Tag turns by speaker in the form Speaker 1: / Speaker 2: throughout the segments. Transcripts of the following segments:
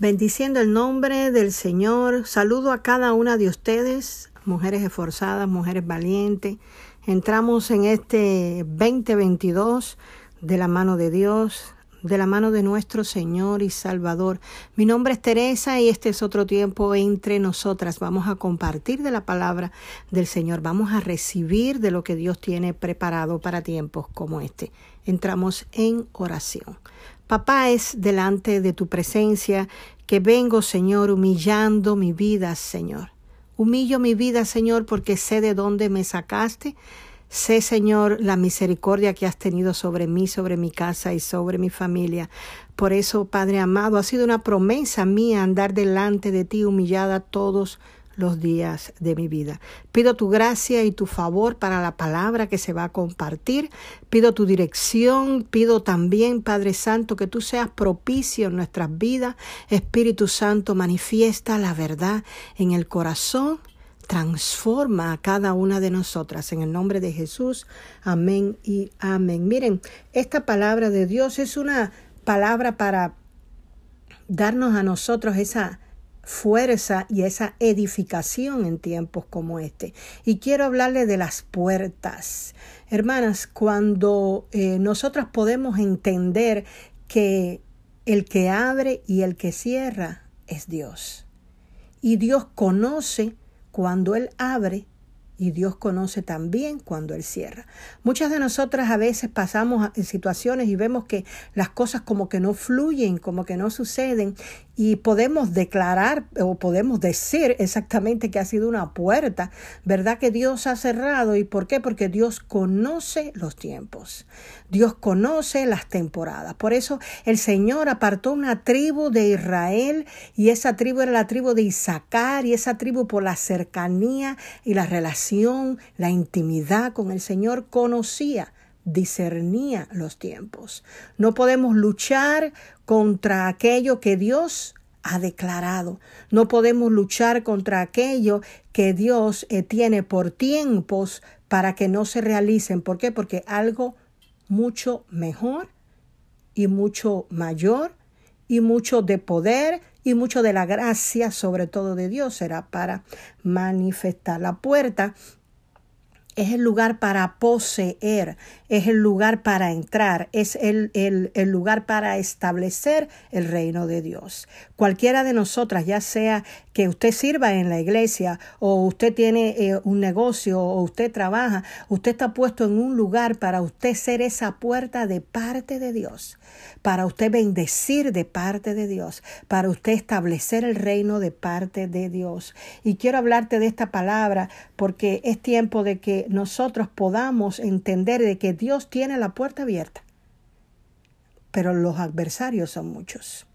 Speaker 1: Bendiciendo el nombre del Señor, saludo a cada una de ustedes, mujeres esforzadas, mujeres valientes. Entramos en este 2022 de la mano de Dios, de la mano de nuestro Señor y Salvador. Mi nombre es Teresa y este es otro tiempo entre nosotras. Vamos a compartir de la palabra del Señor, vamos a recibir de lo que Dios tiene preparado para tiempos como este. Entramos en oración. Papá, es delante de tu presencia que vengo, Señor, humillando mi vida, Señor. Humillo mi vida, Señor, porque sé de dónde me sacaste. Sé, Señor, la misericordia que has tenido sobre mí, sobre mi casa y sobre mi familia. Por eso, Padre amado, ha sido una promesa mía andar delante de ti humillada todos días de mi vida. Pido tu gracia y tu favor para la palabra que se va a compartir. Pido tu dirección. Pido también, Padre Santo, que tú seas propicio en nuestras vidas. Espíritu Santo, manifiesta la verdad en el corazón. Transforma a cada una de nosotras. En el nombre de Jesús. Amén y amén. Miren, esta palabra de Dios es una palabra para darnos a nosotros esa fuerza y esa edificación en tiempos como este. Y quiero hablarle de las puertas. Hermanas, cuando eh, nosotras podemos entender que el que abre y el que cierra es Dios. Y Dios conoce cuando Él abre y Dios conoce también cuando Él cierra. Muchas de nosotras a veces pasamos en situaciones y vemos que las cosas como que no fluyen, como que no suceden y podemos declarar o podemos decir exactamente que ha sido una puerta, ¿verdad? Que Dios ha cerrado. ¿Y por qué? Porque Dios conoce los tiempos. Dios conoce las temporadas. Por eso el Señor apartó una tribu de Israel y esa tribu era la tribu de Isaacar y esa tribu por la cercanía y la relación, la intimidad con el Señor conocía discernía los tiempos. No podemos luchar contra aquello que Dios ha declarado. No podemos luchar contra aquello que Dios eh, tiene por tiempos para que no se realicen. ¿Por qué? Porque algo mucho mejor y mucho mayor y mucho de poder y mucho de la gracia, sobre todo de Dios, será para manifestar la puerta es el lugar para poseer, es el lugar para entrar, es el, el, el, lugar para establecer el reino de Dios. Cualquiera de nosotras, ya sea que usted sirva en la iglesia o usted tiene eh, un negocio o usted trabaja, usted está puesto en un lugar para usted ser esa puerta de parte de Dios, para usted bendecir de parte de Dios, para usted establecer el reino de parte de Dios. Y quiero hablarte de esta palabra porque es tiempo de que nosotros podamos entender de que Dios tiene la puerta abierta, pero los adversarios son muchos.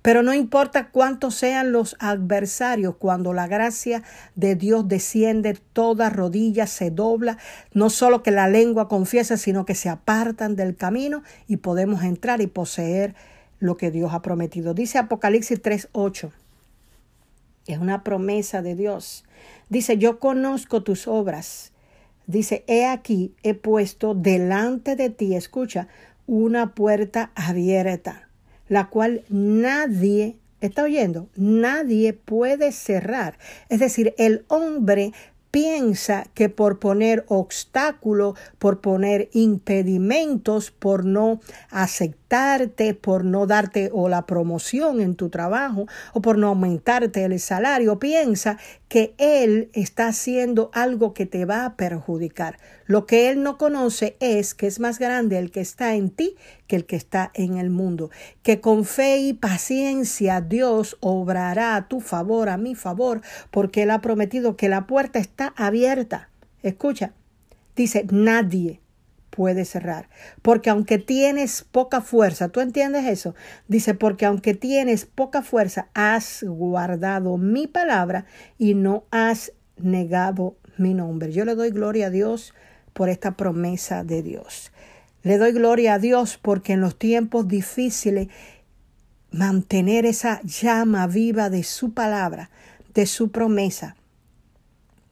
Speaker 1: Pero no importa cuántos sean los adversarios, cuando la gracia de Dios desciende, toda rodilla se dobla, no solo que la lengua confiesa, sino que se apartan del camino y podemos entrar y poseer lo que Dios ha prometido. Dice Apocalipsis 3:8. Es una promesa de Dios. Dice, yo conozco tus obras Dice, he aquí, he puesto delante de ti, escucha, una puerta abierta, la cual nadie, ¿está oyendo? Nadie puede cerrar. Es decir, el hombre piensa que por poner obstáculos, por poner impedimentos, por no por no darte o la promoción en tu trabajo o por no aumentarte el salario, piensa que él está haciendo algo que te va a perjudicar. Lo que él no conoce es que es más grande el que está en ti que el que está en el mundo. Que con fe y paciencia Dios obrará a tu favor, a mi favor, porque él ha prometido que la puerta está abierta. Escucha, dice nadie puede cerrar. Porque aunque tienes poca fuerza, ¿tú entiendes eso? Dice, porque aunque tienes poca fuerza, has guardado mi palabra y no has negado mi nombre. Yo le doy gloria a Dios por esta promesa de Dios. Le doy gloria a Dios porque en los tiempos difíciles mantener esa llama viva de su palabra, de su promesa,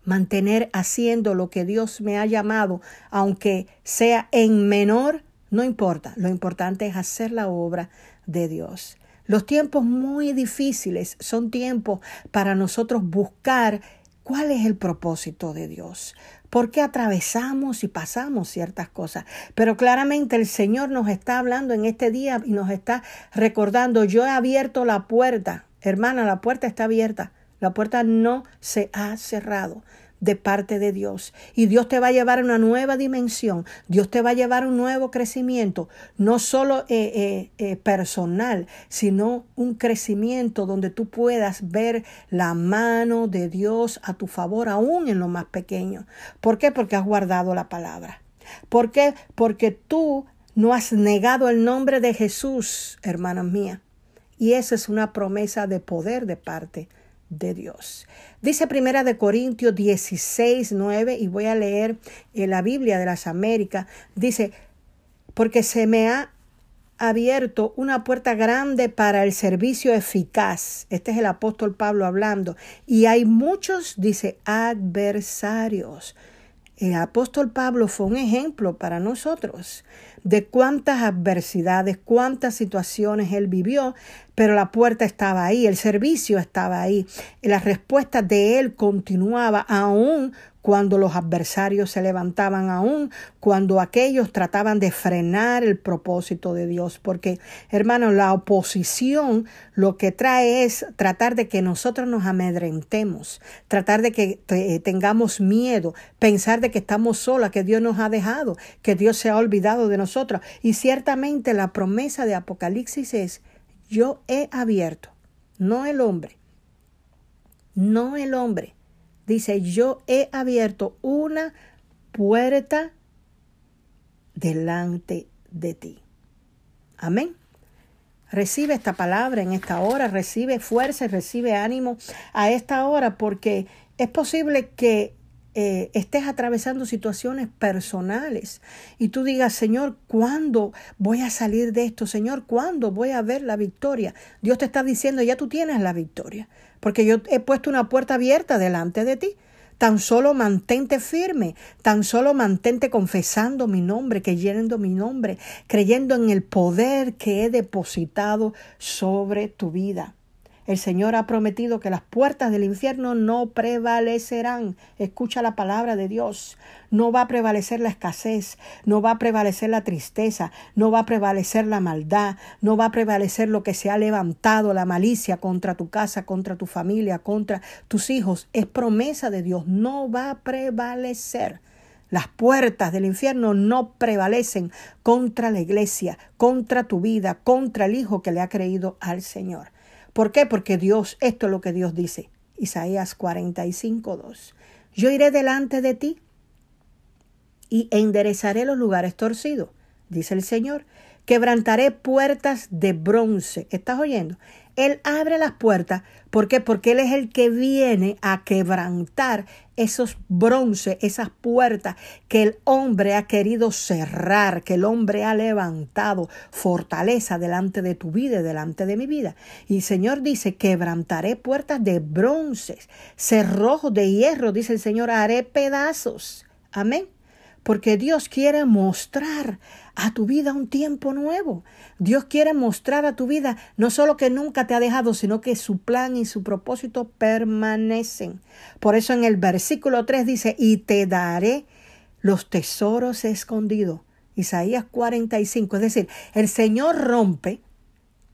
Speaker 1: mantener haciendo lo que Dios me ha llamado, aunque sea en menor, no importa. Lo importante es hacer la obra de Dios. Los tiempos muy difíciles son tiempos para nosotros buscar cuál es el propósito de Dios. ¿Por qué atravesamos y pasamos ciertas cosas? Pero claramente el Señor nos está hablando en este día y nos está recordando, yo he abierto la puerta. Hermana, la puerta está abierta. La puerta no se ha cerrado de parte de Dios. Y Dios te va a llevar a una nueva dimensión. Dios te va a llevar a un nuevo crecimiento, no solo eh, eh, eh, personal, sino un crecimiento donde tú puedas ver la mano de Dios a tu favor, aún en lo más pequeño. ¿Por qué? Porque has guardado la palabra. ¿Por qué? Porque tú no has negado el nombre de Jesús, hermana mía. Y esa es una promesa de poder de parte Dios. Dice Primera de Corintios 16, 9, y voy a leer en la Biblia de las Américas, dice, porque se me ha abierto una puerta grande para el servicio eficaz. Este es el apóstol Pablo hablando. Y hay muchos, dice, adversarios. El apóstol Pablo fue un ejemplo para nosotros de cuántas adversidades, cuántas situaciones él vivió, pero la puerta estaba ahí, el servicio estaba ahí, y la respuesta de él continuaba aún cuando los adversarios se levantaban aún, cuando aquellos trataban de frenar el propósito de Dios. Porque, hermanos, la oposición lo que trae es tratar de que nosotros nos amedrentemos, tratar de que eh, tengamos miedo, pensar de que estamos solas, que Dios nos ha dejado, que Dios se ha olvidado de nosotros. Y ciertamente la promesa de Apocalipsis es, yo he abierto, no el hombre, no el hombre dice, yo he abierto una puerta delante de ti. Amén. Recibe esta palabra en esta hora, recibe fuerza y recibe ánimo a esta hora porque es posible que eh, estés atravesando situaciones personales y tú digas, Señor, ¿cuándo voy a salir de esto? Señor, ¿cuándo voy a ver la victoria? Dios te está diciendo, ya tú tienes la victoria porque yo he puesto una puerta abierta delante de ti. Tan solo mantente firme, tan solo mantente confesando mi nombre, creyendo mi nombre, creyendo en el poder que he depositado sobre tu vida. El Señor ha prometido que las puertas del infierno no prevalecerán. Escucha la palabra de Dios. No va a prevalecer la escasez, no va a prevalecer la tristeza, no va a prevalecer la maldad, no va a prevalecer lo que se ha levantado, la malicia contra tu casa, contra tu familia, contra tus hijos. Es promesa de Dios, no va a prevalecer. Las puertas del infierno no prevalecen contra la iglesia, contra tu vida, contra el Hijo que le ha creído al Señor. ¿Por qué? Porque Dios, esto es lo que Dios dice. Isaías 45, 2. Yo iré delante de ti y enderezaré los lugares torcidos, dice el Señor. Quebrantaré puertas de bronce. ¿Estás oyendo? Él abre las puertas. ¿Por qué? Porque Él es el que viene a quebrantar esos bronce, esas puertas que el hombre ha querido cerrar, que el hombre ha levantado fortaleza delante de tu vida y delante de mi vida. Y el Señor dice, quebrantaré puertas de bronce, cerrojos de hierro, dice el Señor, haré pedazos. Amén porque Dios quiere mostrar a tu vida un tiempo nuevo. Dios quiere mostrar a tu vida no solo que nunca te ha dejado, sino que su plan y su propósito permanecen. Por eso en el versículo 3 dice, y te daré los tesoros escondidos. Isaías 45, es decir, el Señor rompe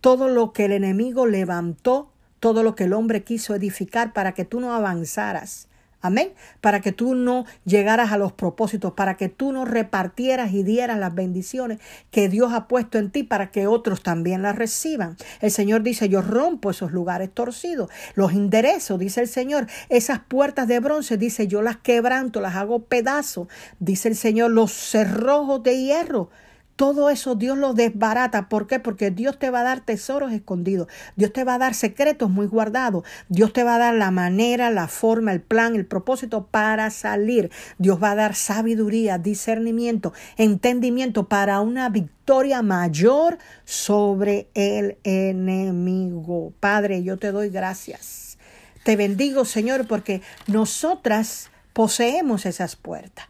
Speaker 1: todo lo que el enemigo levantó, todo lo que el hombre quiso edificar para que tú no avanzaras. Amén. Para que tú no llegaras a los propósitos, para que tú no repartieras y dieras las bendiciones que Dios ha puesto en ti para que otros también las reciban. El Señor dice, yo rompo esos lugares torcidos, los enderezo, dice el Señor. Esas puertas de bronce, dice, yo las quebranto, las hago pedazos, dice el Señor, los cerrojos de hierro todo eso Dios lo desbarata. ¿Por qué? Porque Dios te va a dar tesoros escondidos. Dios te va a dar secretos muy guardados. Dios te va a dar la manera, la forma, el plan, el propósito para salir. Dios va a dar sabiduría, discernimiento, entendimiento para una victoria mayor sobre el enemigo. Padre, yo te doy gracias. Te bendigo, Señor, porque nosotras poseemos esas puertas.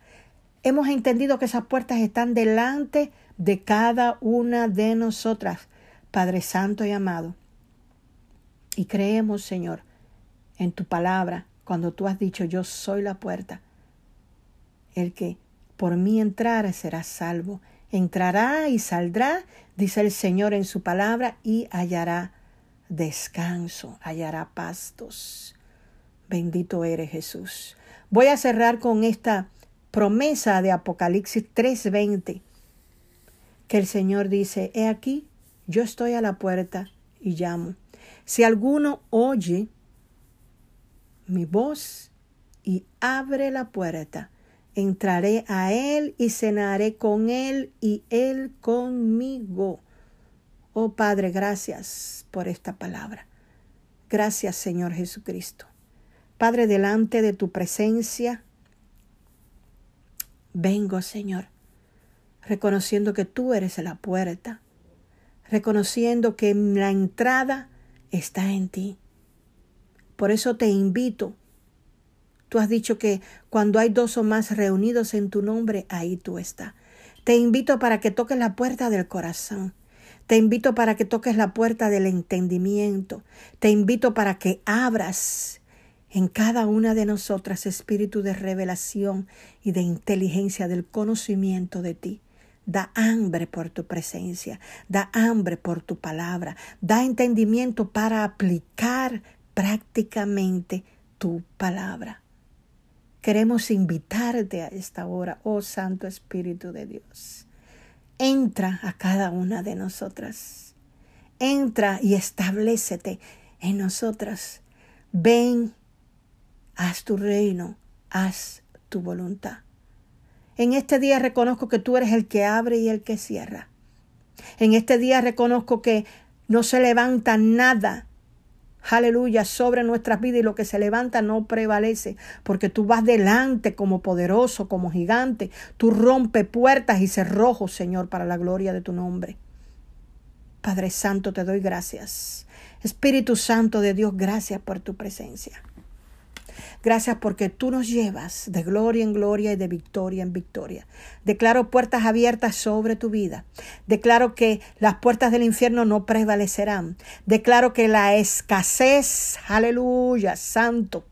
Speaker 1: Hemos entendido que esas puertas están delante de cada una de nosotras. Padre Santo y amado, Y creemos, Señor, en tu palabra, cuando tú has dicho, yo soy la puerta. El que por mí entrara será salvo. Entrará y saldrá, dice el Señor en su palabra, y hallará descanso, hallará pastos. Bendito eres Jesús. Voy a cerrar con esta promesa de Apocalipsis 3:20, que el Señor dice, He aquí, yo estoy a la puerta y llamo. Si alguno oye mi voz y abre la puerta, entraré a él y cenaré con él y él conmigo. Oh Padre, gracias por esta palabra. Gracias Señor Jesucristo. Padre, delante de tu presencia, vengo Señor, reconociendo que tú eres la puerta, reconociendo que la entrada está en ti. Por eso te invito. Tú has dicho que cuando hay dos o más reunidos en tu nombre, ahí tú estás. Te invito para que toques la puerta del corazón. Te invito para que toques la puerta del entendimiento. Te invito para que abras en cada una de nosotras espíritu de revelación y de inteligencia del conocimiento de ti. Da hambre por tu presencia, da hambre por tu palabra, da entendimiento para aplicar prácticamente tu palabra. Queremos invitarte a esta hora, oh Santo Espíritu de Dios. Entra a cada una de nosotras. Entra y establecete en nosotras. Ven, haz tu reino, haz tu voluntad. En este día reconozco que tú eres el que abre y el que cierra. En este día reconozco que no se levanta nada aleluya, sobre nuestras vidas y lo que se levanta no prevalece, porque tú vas delante como poderoso, como gigante, tú rompe puertas y cerrojos, Señor, para la gloria de tu nombre. Padre Santo, te doy gracias. Espíritu Santo de Dios, gracias por tu presencia. Gracias porque tú nos llevas de gloria en gloria y de victoria en victoria. Declaro puertas abiertas sobre tu vida. Declaro que las puertas del infierno no prevalecerán. Declaro que la escasez, aleluya, santo,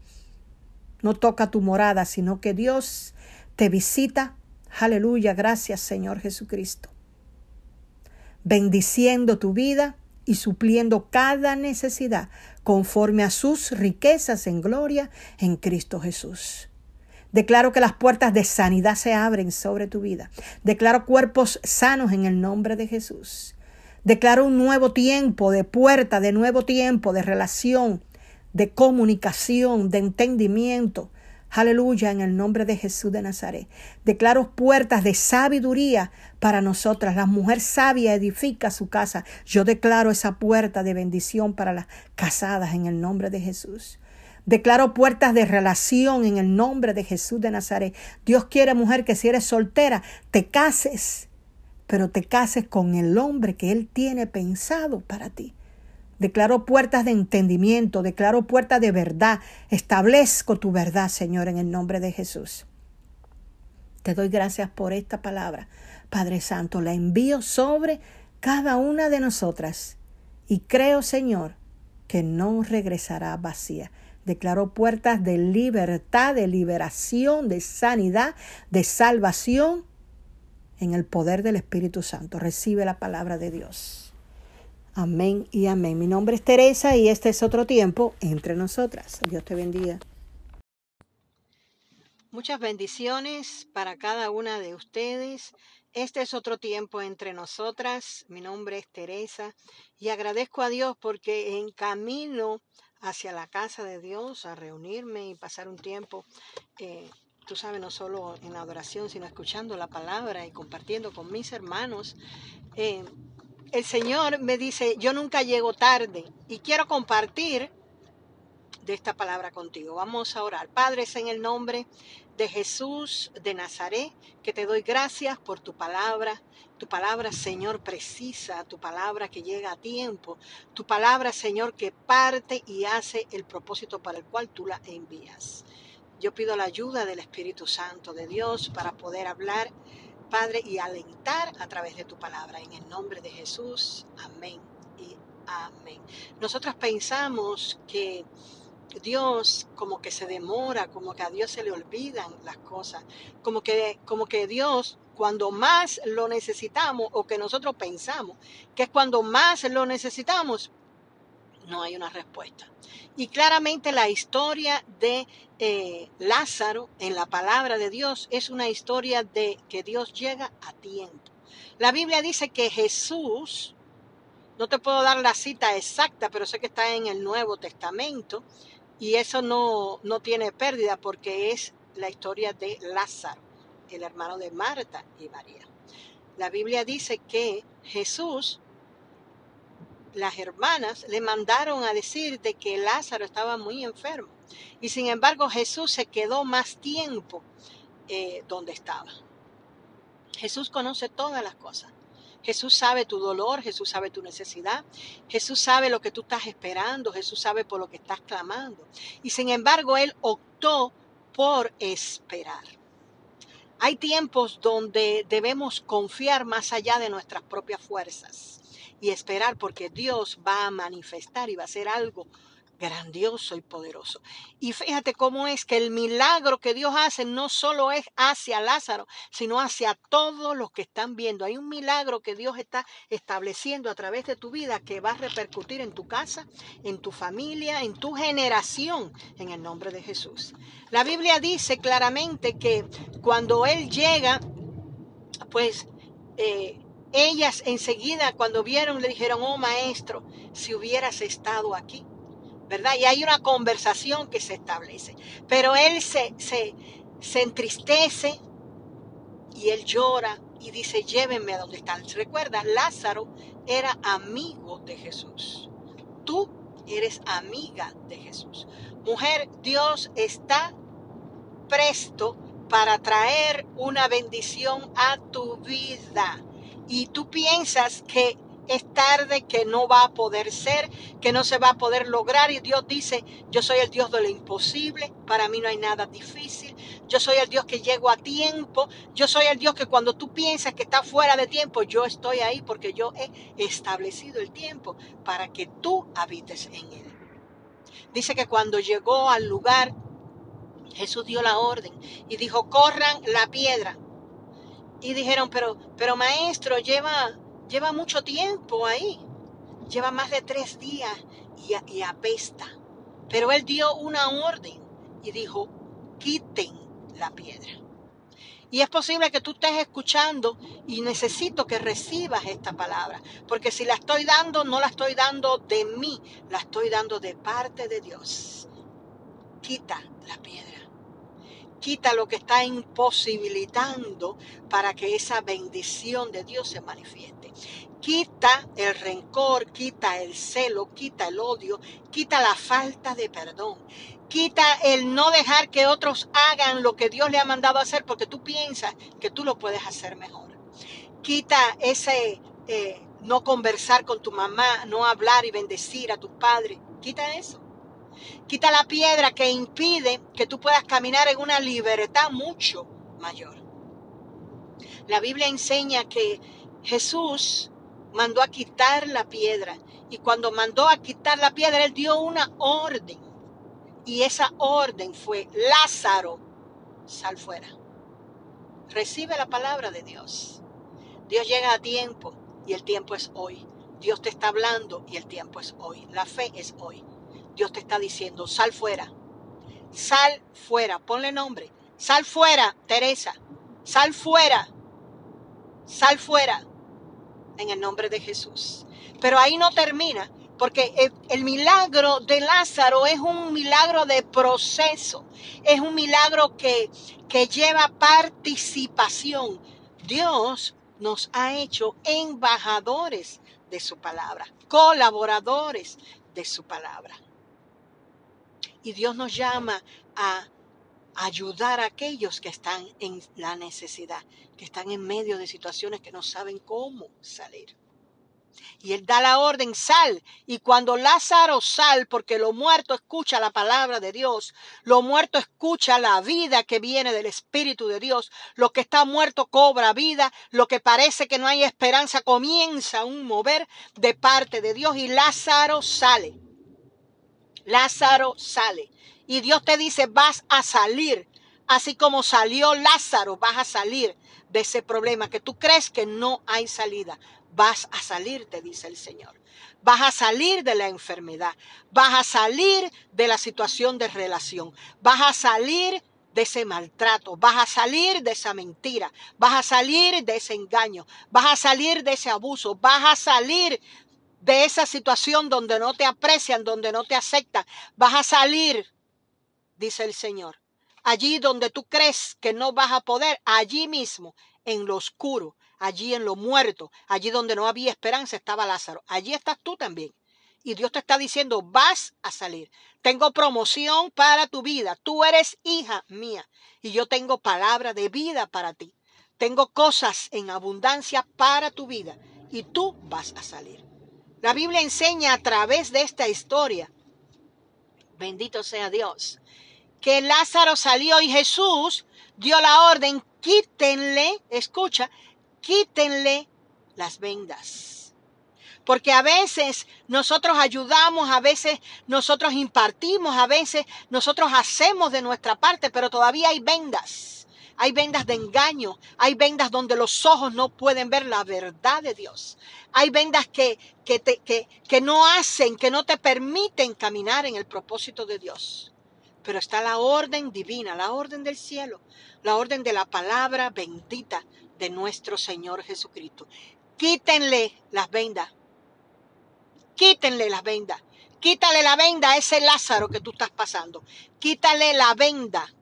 Speaker 1: no toca tu morada, sino que Dios te visita. Aleluya, gracias Señor Jesucristo. Bendiciendo tu vida y supliendo cada necesidad conforme a sus riquezas en gloria en Cristo Jesús. Declaro que las puertas de sanidad se abren sobre tu vida. Declaro cuerpos sanos en el nombre de Jesús. Declaro un nuevo tiempo de puerta, de nuevo tiempo de relación, de comunicación, de entendimiento, Aleluya, en el nombre de Jesús de Nazaret. Declaro puertas de sabiduría para nosotras. La mujer sabia edifica su casa. Yo declaro esa puerta de bendición para las casadas en el nombre de Jesús. Declaro puertas de relación en el nombre de Jesús de Nazaret. Dios quiere, mujer, que si eres soltera, te cases, pero te cases con el hombre que Él tiene pensado para ti. Declaro puertas de entendimiento, declaro puertas de verdad. Establezco tu verdad, Señor, en el nombre de Jesús. Te doy gracias por esta palabra. Padre Santo, la envío sobre cada una de nosotras. Y creo, Señor, que no regresará vacía. Declaro puertas de libertad, de liberación, de sanidad, de salvación en el poder del Espíritu Santo. Recibe la palabra de Dios. Amén y amén. Mi nombre es Teresa y este es otro tiempo entre nosotras. Dios te bendiga. Muchas bendiciones para cada una de ustedes. Este es otro tiempo entre nosotras. Mi nombre es Teresa y agradezco a Dios porque en camino hacia la casa de Dios a reunirme y pasar un tiempo, eh, tú sabes, no solo en adoración, sino escuchando la palabra y compartiendo con mis hermanos. Eh, el Señor me dice, yo nunca llego tarde y quiero compartir de esta palabra contigo. Vamos a orar. Padre, es en el nombre de Jesús de Nazaret que te doy gracias por tu palabra, tu palabra, Señor, precisa, tu palabra que llega a tiempo, tu palabra, Señor, que parte y hace el propósito para el cual tú la envías. Yo pido la ayuda del Espíritu Santo de Dios para poder hablar Padre, y alentar a través de tu palabra. En el nombre de Jesús. Amén y Amén. Nosotros pensamos que Dios como que se demora, como que a Dios se le olvidan las cosas, como que, como que Dios cuando más lo necesitamos o que nosotros pensamos que es cuando más lo necesitamos, no hay una respuesta. Y claramente la historia de eh, Lázaro en la palabra de Dios es una historia de que Dios llega a tiempo. La Biblia dice que Jesús, no te puedo dar la cita exacta, pero sé que está en el Nuevo Testamento, y eso no, no tiene pérdida porque es la historia de Lázaro, el hermano de Marta y María. La Biblia dice que Jesús, las hermanas le mandaron a decir de que Lázaro estaba muy enfermo. Y sin embargo Jesús se quedó más tiempo eh, donde estaba. Jesús conoce todas las cosas. Jesús sabe tu dolor, Jesús sabe tu necesidad, Jesús sabe lo que tú estás esperando, Jesús sabe por lo que estás clamando. Y sin embargo, Él optó por esperar. Hay tiempos donde debemos confiar más allá de nuestras propias fuerzas y esperar porque Dios va a manifestar y va a hacer algo grandioso y poderoso. Y fíjate cómo es que el milagro que Dios hace no solo es hacia Lázaro, sino hacia todos los que están viendo. Hay un milagro que Dios está estableciendo a través de tu vida que va a repercutir en tu casa, en tu familia, en tu generación, en el nombre de Jesús. La Biblia dice claramente que cuando Él llega, pues... Eh, ellas enseguida cuando vieron le dijeron, oh maestro, si hubieras estado aquí. ¿verdad? Y hay una conversación que se establece. Pero él se, se, se entristece y él llora y dice, llévenme a donde están. Recuerda, Lázaro era amigo de Jesús. Tú eres amiga de Jesús. Mujer, Dios está presto para traer una bendición a tu vida. Y tú piensas que es tarde, que no va a poder ser, que no se va a poder lograr. Y Dios dice, yo soy el Dios de lo imposible, para mí no hay nada difícil. Yo soy el Dios que llego a tiempo. Yo soy el Dios que cuando tú piensas que está fuera de tiempo, yo estoy ahí porque yo he establecido el tiempo para que tú habites en él. Dice que cuando llegó al lugar, Jesús dio la orden y dijo, corran la piedra. Y dijeron, pero, pero maestro, lleva lleva mucho tiempo ahí. Lleva más de tres días y, apesta. Pero él dio una orden y dijo, quiten la piedra. Y es posible que tú estés escuchando y necesito que recibas esta palabra. Porque si la estoy dando, no la estoy dando de mí, la estoy dando de parte de Dios. Quita la piedra. Quita lo que está imposibilitando para que esa bendición de Dios se manifieste. Quita el rencor, quita el celo, quita el odio, quita la falta de perdón. Quita el no dejar que otros hagan lo que Dios le ha mandado hacer porque tú piensas que tú lo puedes hacer mejor. Quita ese eh, no conversar con tu mamá, no hablar y bendecir a tu padre. Quita eso. Quita la piedra que impide que tú puedas caminar en una libertad mucho mayor. La Biblia enseña que Jesús mandó a quitar la piedra y cuando mandó a quitar la piedra, él dio una orden. Y esa orden fue, Lázaro, sal fuera. Recibe la palabra de Dios. Dios llega a tiempo y el tiempo es hoy. Dios te está hablando y el tiempo es hoy. La fe es hoy. Dios te está diciendo, sal fuera, sal fuera, ponle nombre, sal fuera, Teresa, sal fuera, sal fuera, en el nombre de Jesús. Pero ahí no termina, porque el, milagro de Lázaro es un milagro de proceso, es un milagro que, que lleva participación. Dios nos ha hecho embajadores de su palabra, colaboradores de su palabra. Y Dios nos llama a ayudar a aquellos que están en la necesidad, que están en medio de situaciones que no saben cómo salir. Y él da la orden, sal. Y cuando Lázaro sal, porque lo muerto escucha la palabra de Dios, lo muerto escucha la vida que viene del Espíritu de Dios, lo que está muerto cobra vida, lo que parece que no hay esperanza comienza un mover de parte de Dios y Lázaro sale. Lázaro sale. Y Dios te dice, vas a salir. Así como salió Lázaro, vas a salir de ese problema que tú crees que no hay salida. Vas a salir, te dice el Señor. Vas a salir de la enfermedad. Vas a salir de la situación de relación. Vas a salir de ese maltrato, vas a salir de esa mentira, vas a salir de ese engaño, vas a salir de ese abuso, vas a salir de esa situación donde no te aprecian, donde no te aceptan, vas a salir, dice el Señor. Allí donde tú crees que no vas a poder, allí mismo, en lo oscuro, allí en lo muerto, allí donde no había esperanza, estaba Lázaro. Allí estás tú también. Y Dios te está diciendo, vas a salir. Tengo promoción para tu vida. Tú eres hija mía. Y yo tengo palabra de vida para ti. Tengo cosas en abundancia para tu vida. Y tú vas a salir. La Biblia enseña a través de esta historia, bendito sea Dios, que Lázaro salió y Jesús dio la orden, quítenle, escucha, quítenle las vendas. Porque a veces nosotros ayudamos, a veces nosotros impartimos, a veces nosotros hacemos de nuestra parte, pero todavía hay vendas. Hay vendas de engaño, hay vendas donde los ojos no pueden ver la verdad de Dios. Hay vendas que, que, que, que no hacen, que no te permiten caminar en el propósito de Dios pero está la orden divina, la orden del cielo, la orden de la palabra bendita de nuestro Señor Jesucristo. Quítenle las vendas. Quítenle las vendas. Quítale la venda a ese Lázaro que tú estás pasando. Quítale la venda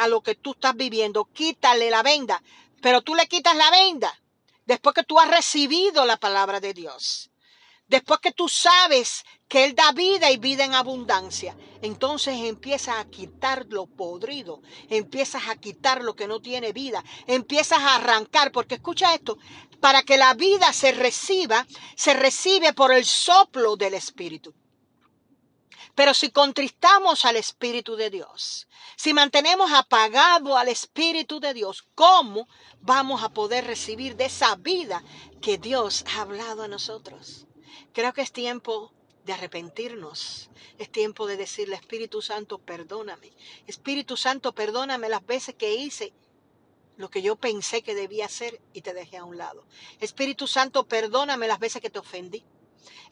Speaker 1: a lo que tú estás viviendo. Quítale la venda. Pero tú le quitas la venda después que tú has recibido la palabra de Dios. Después que tú sabes que Él da vida y vida en abundancia, entonces empiezas a quitar lo podrido, empiezas a quitar lo que no tiene vida, empiezas a arrancar, porque escucha esto, para que la vida se reciba, se recibe por el soplo del Espíritu. Pero si contristamos al Espíritu de Dios, si mantenemos apagado al Espíritu de Dios, ¿cómo vamos a poder recibir de esa vida que Dios ha hablado a nosotros? Creo que es tiempo de arrepentirnos. Es tiempo de decirle, Espíritu Santo, perdóname. Espíritu Santo, perdóname las veces que hice lo que yo pensé que debía hacer y te dejé a un lado. Espíritu Santo, perdóname las veces que te ofendí.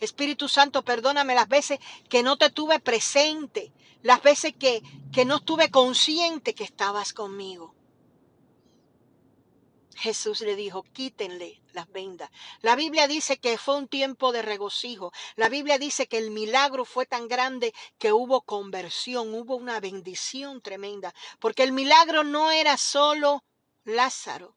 Speaker 1: Espíritu Santo, perdóname las veces que no te tuve presente, las veces que, que no estuve consciente que estabas conmigo. Jesús le dijo, quítenle las vendas. La Biblia dice que fue un tiempo de regocijo. La Biblia dice que el milagro fue tan grande que hubo conversión, hubo una bendición tremenda, porque el milagro no era solo Lázaro.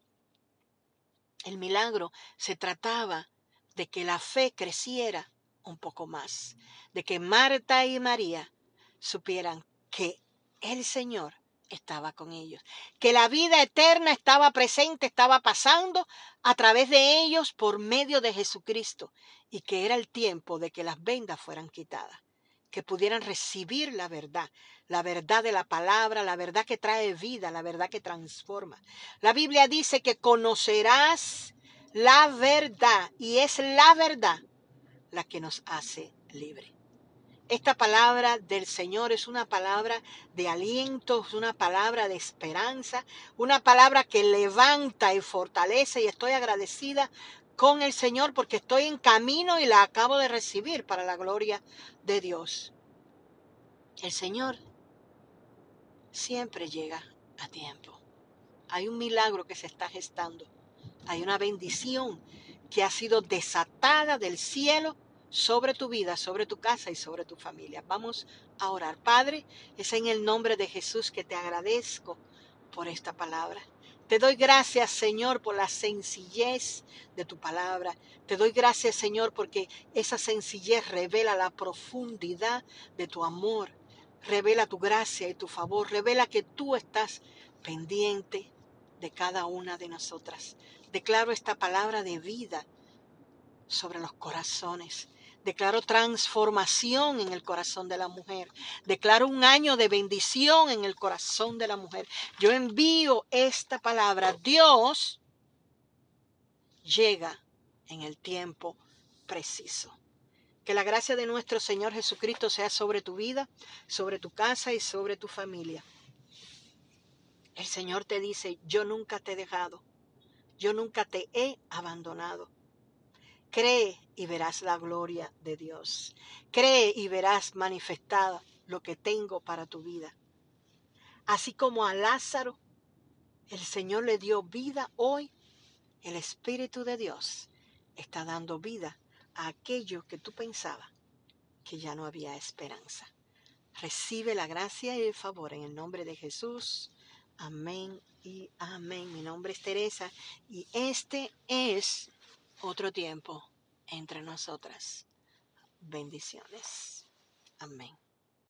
Speaker 1: El milagro se trataba de que la fe creciera un poco más, de que Marta y María supieran que el Señor estaba con ellos, que la vida eterna estaba presente, estaba pasando a través de ellos por medio de Jesucristo y que era el tiempo de que las vendas fueran quitadas, que pudieran recibir la verdad, la verdad de la palabra, la verdad que trae vida, la verdad que transforma. La Biblia dice que conocerás la verdad y es la verdad la que nos hace libre. Esta palabra del Señor es una palabra de aliento, es una palabra de esperanza, una palabra que levanta y fortalece y estoy agradecida con el Señor porque estoy en camino y la acabo de recibir para la gloria de Dios. El Señor siempre llega a tiempo. Hay un milagro que se está gestando. Hay una bendición que ha sido desatada del cielo sobre tu vida, sobre tu casa y sobre tu familia. Vamos a orar. Padre, es en el nombre de Jesús que te agradezco por esta palabra. Te doy gracias, Señor, por la sencillez de tu palabra. Te doy gracias, Señor, porque esa sencillez revela la profundidad de tu amor. Revela tu gracia y tu favor. Revela que tú estás pendiente de cada una de nosotras. Declaro esta palabra de vida sobre los corazones. Declaro transformación en el corazón de la mujer. Declaro un año de bendición en el corazón de la mujer. Yo envío esta palabra. Dios llega en el tiempo preciso. Que la gracia de nuestro Señor Jesucristo sea sobre tu vida, sobre tu casa y sobre tu familia. El Señor te dice, yo nunca te he dejado, yo nunca te he abandonado. Cree y verás la gloria de Dios. Cree y verás manifestada lo que tengo para tu vida. Así como a Lázaro, el Señor le dio vida hoy, el Espíritu de Dios está dando vida a aquello que tú pensabas que ya no había esperanza. Recibe la gracia y el favor en el nombre de Jesús. Amén y amén. Mi nombre es Teresa y este es otro tiempo entre nosotras. Bendiciones. Amén.